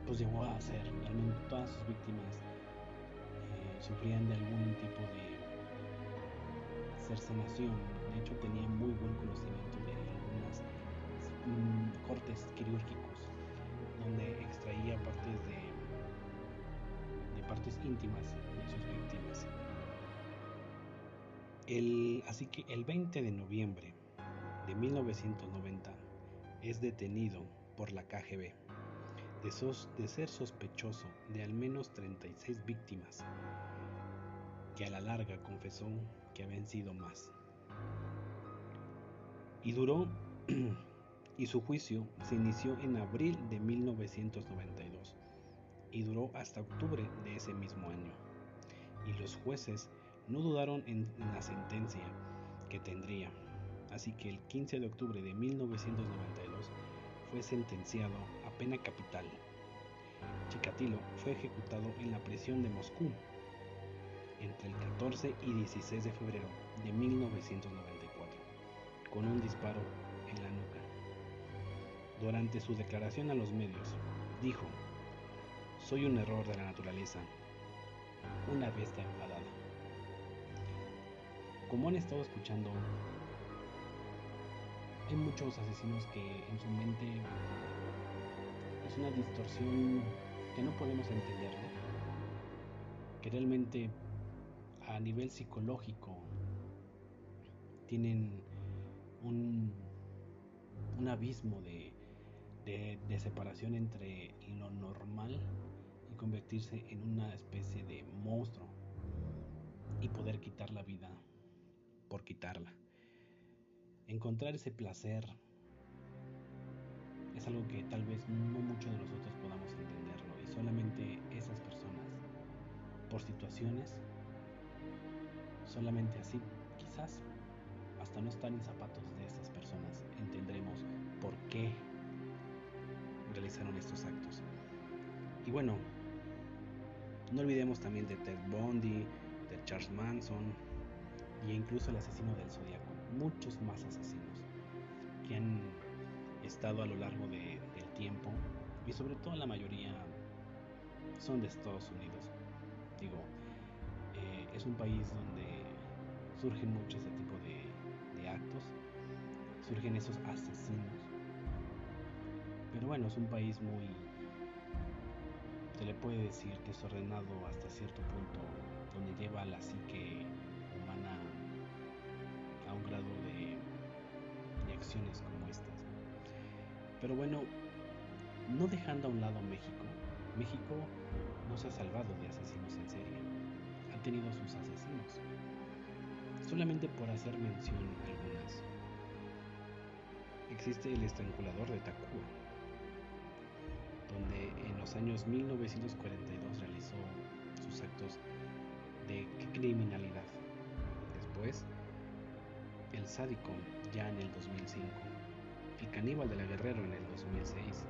pues llegó a hacer. Realmente todas sus víctimas eh, sufrían de algún tipo de De hecho tenía muy buen conocimiento de algunas Mm, cortes quirúrgicos donde extraía partes de, de partes íntimas de sus víctimas. El, así que el 20 de noviembre de 1990 es detenido por la KGB de, sos, de ser sospechoso de al menos 36 víctimas, que a la larga confesó que habían sido más. Y duró y su juicio se inició en abril de 1992 y duró hasta octubre de ese mismo año. Y los jueces no dudaron en, la sentencia que tendría, así que el 15 de octubre de 1992 fue sentenciado a pena capital. Chikatilo fue ejecutado en la prisión de Moscú entre el 14 y 16 de febrero de 1994, con un disparo en la nuca. Durante su declaración a los medios, dijo, soy un error de la naturaleza, una bestia enfadada. Como han estado escuchando, hay muchos asesinos que en su mente es una distorsión que no podemos entender, que realmente a nivel psicológico tienen un, un abismo de, de, separación entre lo normal y convertirse en una especie de monstruo y poder quitar la vida por quitarla. Encontrar ese placer es algo que tal vez no muchos de nosotros podamos entenderlo y solamente esas personas por situaciones solamente así quizás hasta no estar en zapatos de esas personas entenderemos por qué realizaron estos actos. Y bueno, no olvidemos también de Ted Bundy, de Charles Manson y incluso el asesino del Zodíaco, muchos más asesinos que han estado a lo largo del tiempo y sobre todo la mayoría son de Estados Unidos. Digo, eh, es un país donde surgen muchos ese tipo de, actos, surgen esos asesinos. Pero bueno, es un país muy, se le puede decir desordenado hasta cierto punto, donde lleva la psique humana a un grado de, de acciones como estas. Pero bueno, no dejando a un lado México, México no se ha salvado de asesinos en serie, ha tenido sus asesinos, solamente por hacer mención algunas. Existe el estrangulador de Tacuba, donde en los años 1942 realizó sus actos de criminalidad. Después, el sádico ya en el 2005, el caníbal de la Guerrero en el 2006,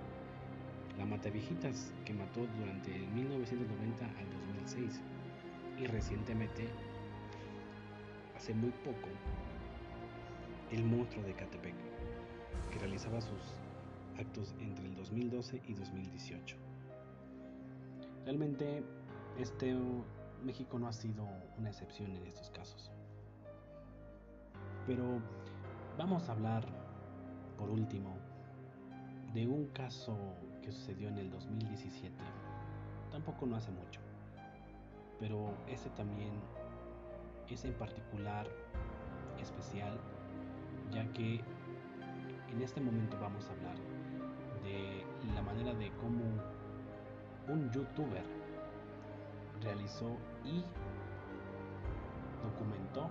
la Matavijitas que mató durante el 1990 al 2006 y recientemente, hace muy poco, el monstruo de Catepec, que realizaba sus actos entre el 2012 y 2018. Realmente este México no ha sido una excepción en estos casos. Pero vamos a hablar por último de un caso que sucedió en el 2017. Tampoco no hace mucho. Pero ese también es en particular especial ya que en este momento vamos a hablar de la manera de cómo un youtuber realizó y documentó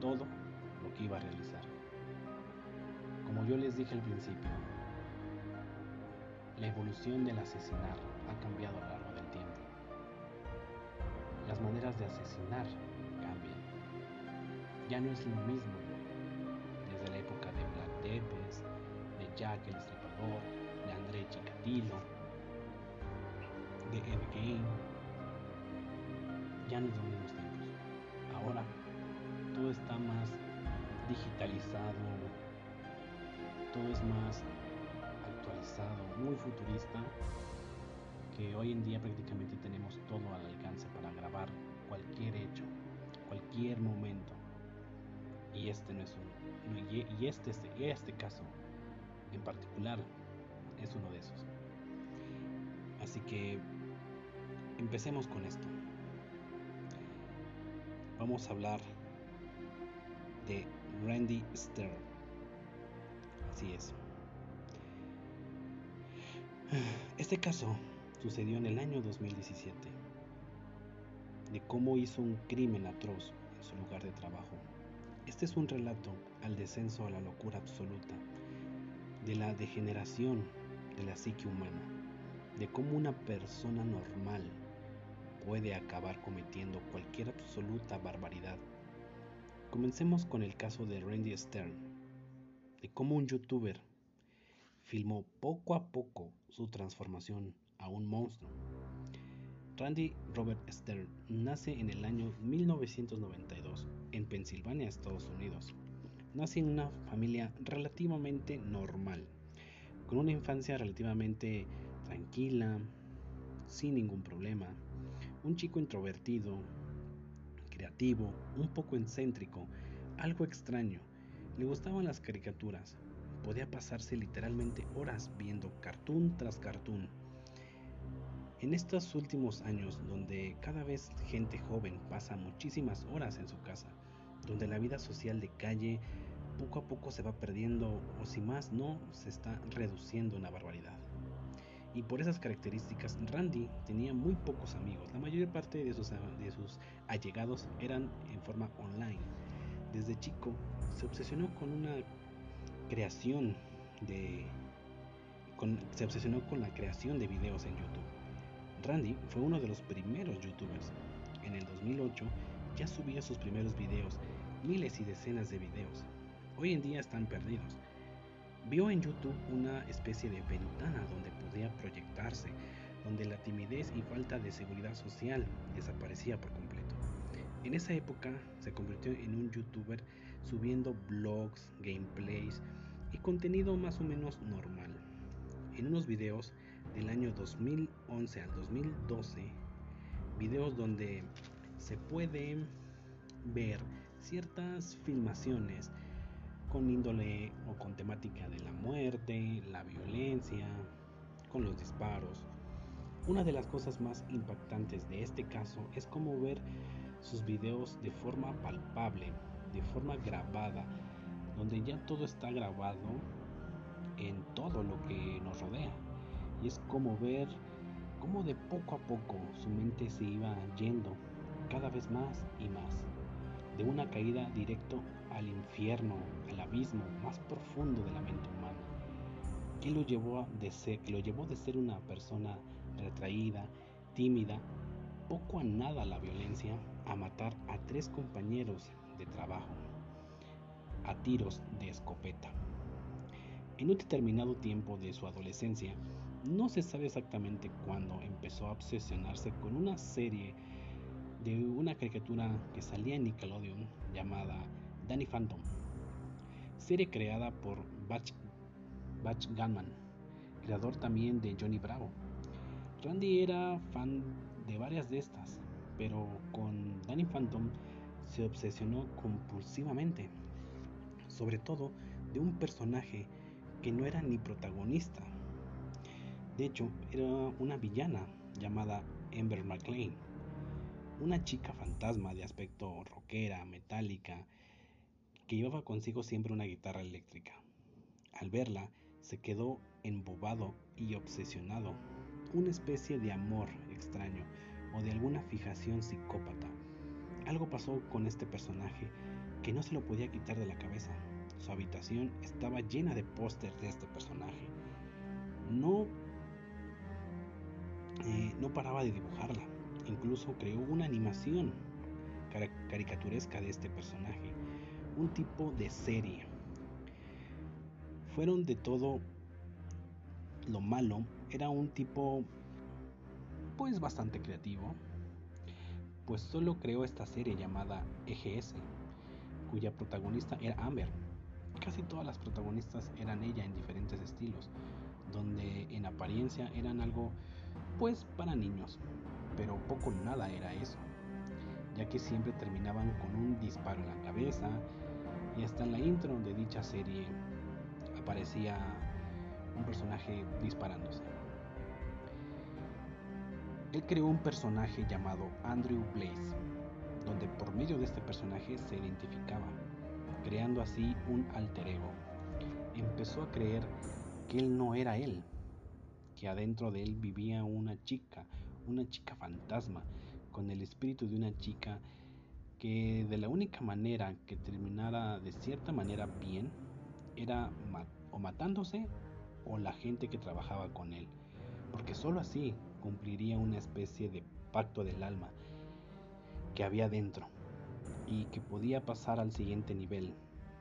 todo lo que iba a realizar. Como yo les dije al principio, la evolución del asesinar ha cambiado a lo largo del tiempo. Las maneras de asesinar. Ya no es lo mismo desde la época de Black Tepes, de Jack el de André Chikatilo, de Ed Gein. Ya no es los mismos tiempos. Ahora todo está más digitalizado, todo es más actualizado, muy futurista, que hoy en día prácticamente tenemos todo al alcance para grabar cualquier hecho, cualquier momento. Y este no es un y este, este, este caso en particular es uno de esos. Así que empecemos con esto. Vamos a hablar de Randy Stern. Así es. Este caso sucedió en el año 2017, de cómo hizo un crimen atroz en su lugar de trabajo. Este es un relato al descenso a la locura absoluta de la degeneración de la psique humana, de cómo una persona normal puede acabar cometiendo cualquier absoluta barbaridad. Comencemos con el caso de Randy Stern, de cómo un youtuber filmó poco a poco su transformación a un monstruo. Randy Robert Stern nace en el año 1992 en Pensilvania, Estados Unidos. Nace en una familia relativamente normal, con una infancia relativamente tranquila, sin ningún problema. Un chico introvertido, creativo, un poco excéntrico, algo extraño. Le gustaban las caricaturas. Podía pasarse literalmente horas viendo cartoon tras cartoon. En estos últimos años, donde cada vez gente joven pasa muchísimas horas en su casa, donde la vida social de calle poco a poco se va perdiendo o si más no, se está reduciendo una barbaridad. Y por esas características, Randy tenía muy pocos amigos. La mayor parte de sus, allegados eran en forma online. Desde chico se obsesionó con una creación de... se obsesionó con la creación de videos en YouTube. Randy fue uno de los primeros youtubers. En el 2008 ya subía sus primeros videos, miles y decenas de videos. Hoy en día están perdidos Vio en YouTube una especie de ventana donde podía proyectarse, donde la timidez y falta de seguridad social desaparecía por completo. En esa época se convirtió en un youtuber subiendo blogs, gameplays y contenido más o menos normal. En unos videos del año 2011 al 2012, videos donde se puede ver ciertas filmaciones con índole o con temática de la muerte, la violencia, con los disparos. Una de las cosas más impactantes de este caso es cómo ver sus videos de forma palpable, de forma grabada, donde ya todo está grabado en todo lo que nos rodea. Y es como ver cómo de poco a poco su mente se iba yendo cada vez más y más, de una caída directo al infierno, al abismo más profundo de la mente humana. ¿Qué lo llevó de ser, lo llevó de ser una persona retraída, tímida, poco a nada a la violencia, a matar a tres compañeros de trabajo a tiros de escopeta? En un determinado tiempo de su adolescencia, no se sabe exactamente cuándo empezó a obsesionarse con una serie de una caricatura que salía en Nickelodeon llamada Danny Phantom, serie creada por Batch, Batch Gunman, creador también de Johnny Bravo. Randy era fan de varias de estas, pero con Danny Phantom se obsesionó compulsivamente, sobre todo de un personaje que no era ni protagonista. De hecho, era una villana llamada Ember McLean, una chica fantasma de aspecto rockera, metálica, que llevaba consigo siempre una guitarra eléctrica. Al verla, se quedó embobado y obsesionado, una especie de amor extraño o de alguna fijación psicópata. Algo pasó con este personaje que no se lo podía quitar de la cabeza. Su habitación estaba llena de pósters de este personaje. No, eh, no paraba de dibujarla. Incluso creó una animación caricaturesca de este personaje un tipo de serie. Fueron de todo lo malo, era un tipo pues bastante creativo, pues solo creó esta serie llamada EGS, cuya protagonista era Amber. Casi todas las protagonistas eran ella en diferentes estilos, donde en apariencia eran algo pues para niños, pero poco nada era eso, ya que siempre terminaban con un disparo en la cabeza, y hasta en la intro de dicha serie aparecía un personaje disparándose. Él creó un personaje llamado Andrew Blaze, donde por medio de este personaje se identificaba, creando así un alter ego. Empezó a creer que él no era él, que adentro de él vivía una chica, una chica fantasma, con el espíritu de una chica que de la única manera que terminara de cierta manera bien era o matándose o la gente que trabajaba con él, porque sólo así cumpliría una especie de pacto del alma que había dentro y que podía pasar al siguiente nivel.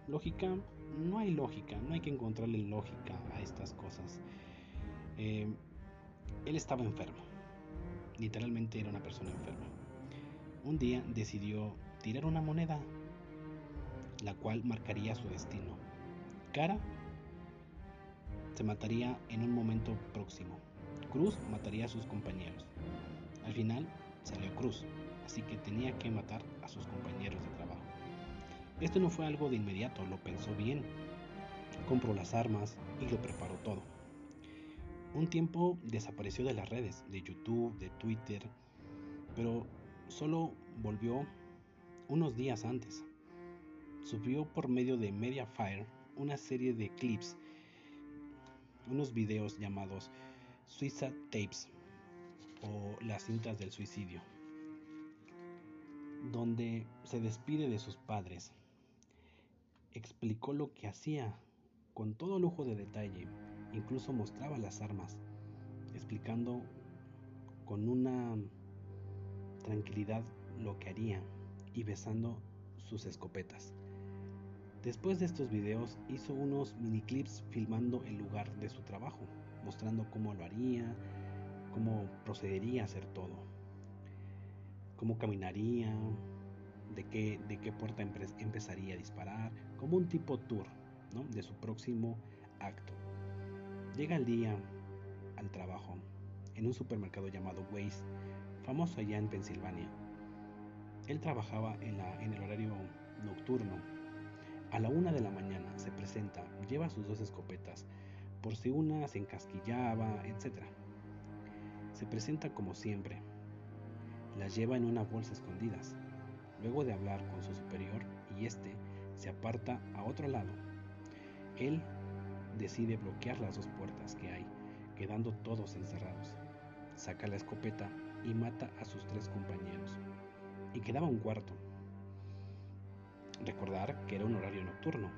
Lógica, no hay lógica, no hay que encontrarle lógica a estas cosas. Eh, él estaba enfermo, literalmente era una persona enferma. Un día decidió tirar una moneda, la cual marcaría su destino. Cara se mataría en un momento próximo. Cruz mataría a sus compañeros. Al final salió Cruz, así que tenía que matar a sus compañeros de trabajo. Esto no fue algo de inmediato, lo pensó bien. Compró las armas y lo preparó todo. Un tiempo desapareció de las redes, de YouTube, de Twitter, pero solo volvió unos días antes. Subió por medio de Mediafire una serie de clips, unos videos llamados Suicide Tapes o las cintas del suicidio, donde se despide de sus padres. Explicó lo que hacía con todo lujo de detalle, incluso mostraba las armas, explicando con una tranquilidad lo que haría y besando sus escopetas. Después de estos videos hizo unos mini clips filmando el lugar de su trabajo, mostrando cómo lo haría, cómo procedería a hacer todo, cómo caminaría, de qué, de qué puerta empezaría a disparar, como un tipo tour de su próximo acto. Llega el día al trabajo en un supermercado llamado Waze, famoso allá en Pensilvania. Él trabajaba en, el horario nocturno. A la una de la mañana se presenta, lleva sus dos escopetas, por si una se encasquillaba, etc. Se presenta como siempre. Las lleva en una bolsa escondidas. Luego de hablar con su superior y este se aparta a otro lado. Él decide bloquear las dos puertas que hay, quedando todos encerrados. Saca la escopeta y mata a sus tres compañeros. Y quedaba un cuarto. Recordar que era un horario nocturno.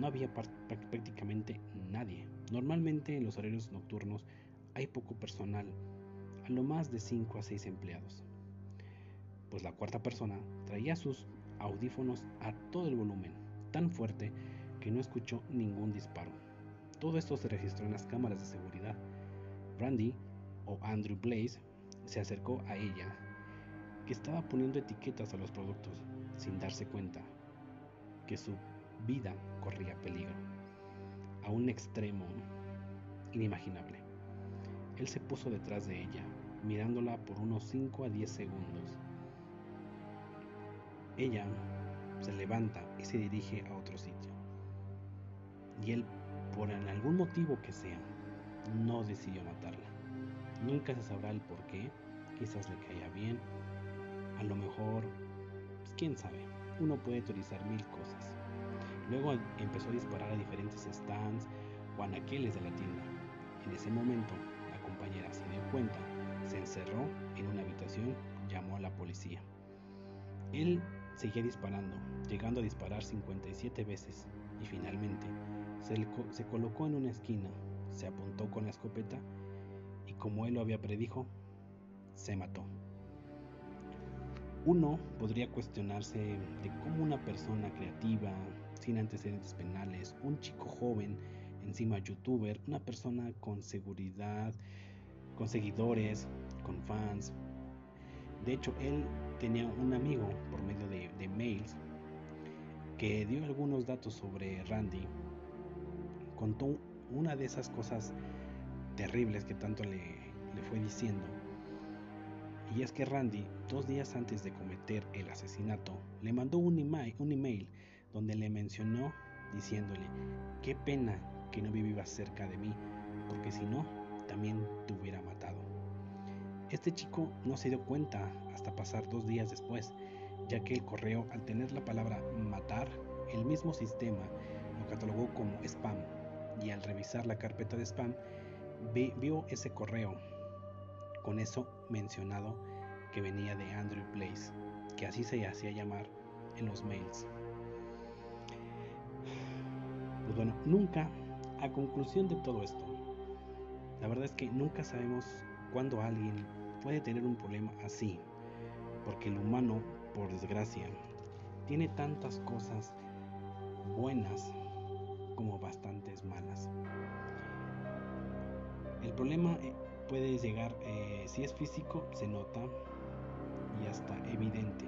No había prácticamente nadie. Normalmente en los horarios nocturnos hay poco personal, a lo más de 5 a 6 empleados. Pues la cuarta persona traía sus audífonos a todo el volumen, tan fuerte que no escuchó ningún disparo. Todo esto se registró en las cámaras de seguridad. Randy o Andrew Blaze se acercó a ella, que estaba poniendo etiquetas a los productos sin darse cuenta que su vida corría peligro a un extremo inimaginable. Él se puso detrás de ella, mirándola por unos 5 a 10 segundos. Ella se levanta y se dirige a otro sitio. Y él, por algún motivo que sea, no decidió matarla. Nunca se sabrá el por qué, quizás le caía bien, a lo mejor, pues, quién sabe, uno puede teorizar mil cosas. Luego empezó a disparar a diferentes stands o anaqueles de la tienda. En ese momento, la compañera se dio cuenta, se encerró en una habitación, llamó a la policía. Él seguía disparando, llegando a disparar 57 veces y finalmente se, se colocó en una esquina, se apuntó con la escopeta y como él lo había predijo, se mató. Uno podría cuestionarse de cómo una persona creativa, sin antecedentes penales, un chico joven, encima youtuber, una persona con seguridad, con seguidores, con fans. De hecho, él tenía un amigo por medio de, mails que dio algunos datos sobre Randy. Contó una de esas cosas terribles que tanto le, le fue diciendo y es que Randy, dos días antes de cometer el asesinato, le mandó un email, un email donde le mencionó diciéndole, qué pena que no vivas cerca de mí, porque si no, también te hubiera matado. Este chico no se dio cuenta hasta pasar dos días después, ya que el correo, al tener la palabra matar, el mismo sistema lo catalogó como spam, y al revisar la carpeta de spam, vio ese correo con eso mencionado que venía de Andrew Place, que así se hacía llamar en los mails. Pues bueno, nunca, a conclusión de todo esto, La verdad es que nunca sabemos cuándo alguien puede tener un problema así, porque el humano, por desgracia, tiene tantas cosas buenas como bastantes malas. El problema eh, puede llegar, eh, si es físico, se nota y hasta evidente.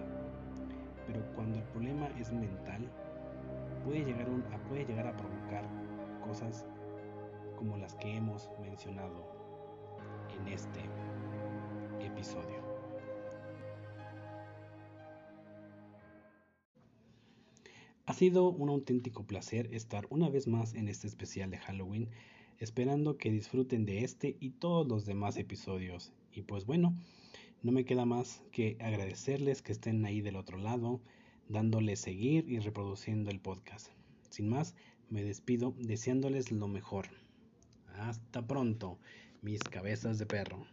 Pero cuando el problema es mental, puede llegar, a, puede llegar a provocar cosas como las que hemos mencionado en este episodio. Ha sido un auténtico placer estar una vez más en este especial de Halloween, esperando que disfruten de este y todos los demás episodios. Y pues bueno, no me queda más que agradecerles que estén ahí del otro lado, dándole seguir y reproduciendo el podcast. Sin más, me despido deseándoles lo mejor. Hasta pronto, mis cabezas de perro.